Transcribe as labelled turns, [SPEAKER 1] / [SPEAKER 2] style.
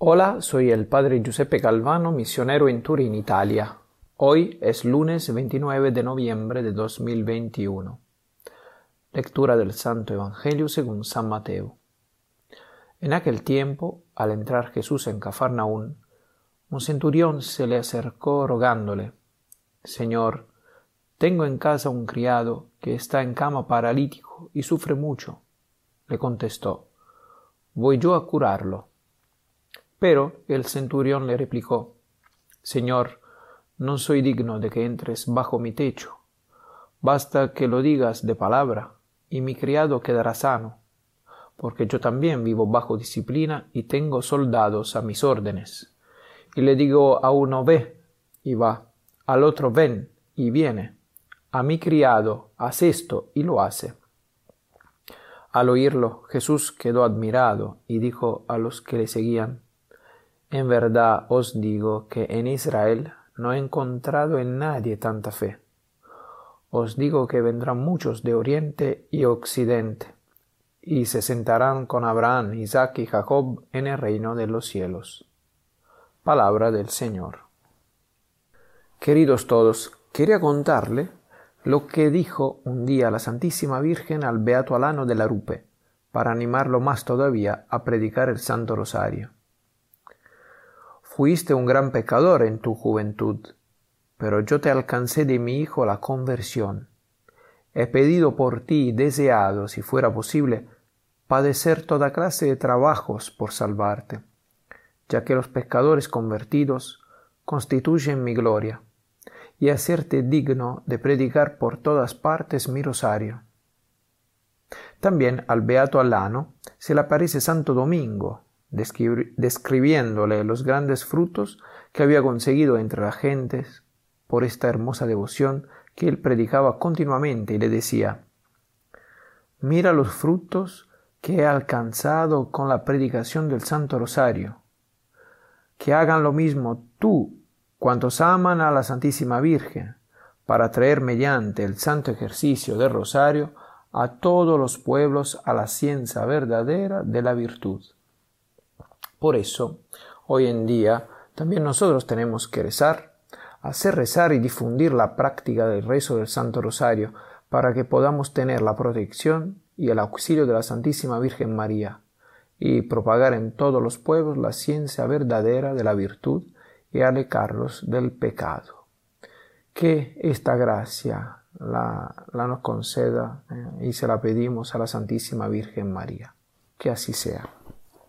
[SPEAKER 1] Hola, soy el padre Giuseppe Calvano, misionero en Turín, Italia. Hoy es lunes 29 de noviembre de 2021. Lectura del Santo Evangelio según San Mateo. En aquel tiempo, al entrar Jesús en Cafarnaún, un centurión se le acercó rogándole, Señor, tengo en casa un criado que está en cama paralítico y sufre mucho. Le contestó, Voy yo a curarlo. Pero el centurión le replicó, Señor, no soy digno de que entres bajo mi techo. Basta que lo digas de palabra, y mi criado quedará sano, porque yo también vivo bajo disciplina y tengo soldados a mis órdenes. Y le digo a uno ve, y va, al otro ven, y viene, a mi criado haz esto, y lo hace. Al oírlo, Jesús quedó admirado y dijo a los que le seguían, En verdad os digo que en Israel no he encontrado en nadie tanta fe. Os digo que vendrán muchos de oriente y occidente, y se sentarán con Abraham, Isaac y Jacob en el reino de los cielos. Palabra del Señor. Queridos todos, quería contarle lo que dijo un día la Santísima Virgen al Beato Alano de la Rupe, para animarlo más todavía a predicar el Santo Rosario. Fuiste un gran pecador en tu juventud, pero yo te alcancé de mi Hijo la conversión. He pedido por ti, deseado, si fuera posible, padecer toda clase de trabajos por salvarte, ya que los pecadores convertidos constituyen mi gloria y hacerte digno de predicar por todas partes mi rosario. También al Beato Alano se le aparece Santo Domingo, describiéndole los grandes frutos que había conseguido entre las gentes por esta hermosa devoción que él predicaba continuamente y le decía, Mira los frutos que he alcanzado con la predicación del Santo Rosario. Que hagan lo mismo tú cuantos aman a la Santísima Virgen, para traer mediante el santo ejercicio del rosario a todos los pueblos a la ciencia verdadera de la virtud. Por eso, hoy en día, también nosotros tenemos que rezar, hacer rezar y difundir la práctica del rezo del Santo Rosario para que podamos tener la protección y el auxilio de la Santísima Virgen María y propagar en todos los pueblos la ciencia verdadera de la virtud y alejarlos del pecado. Que esta gracia la, nos conceda eh, y se la pedimos a la Santísima Virgen María. Que así sea.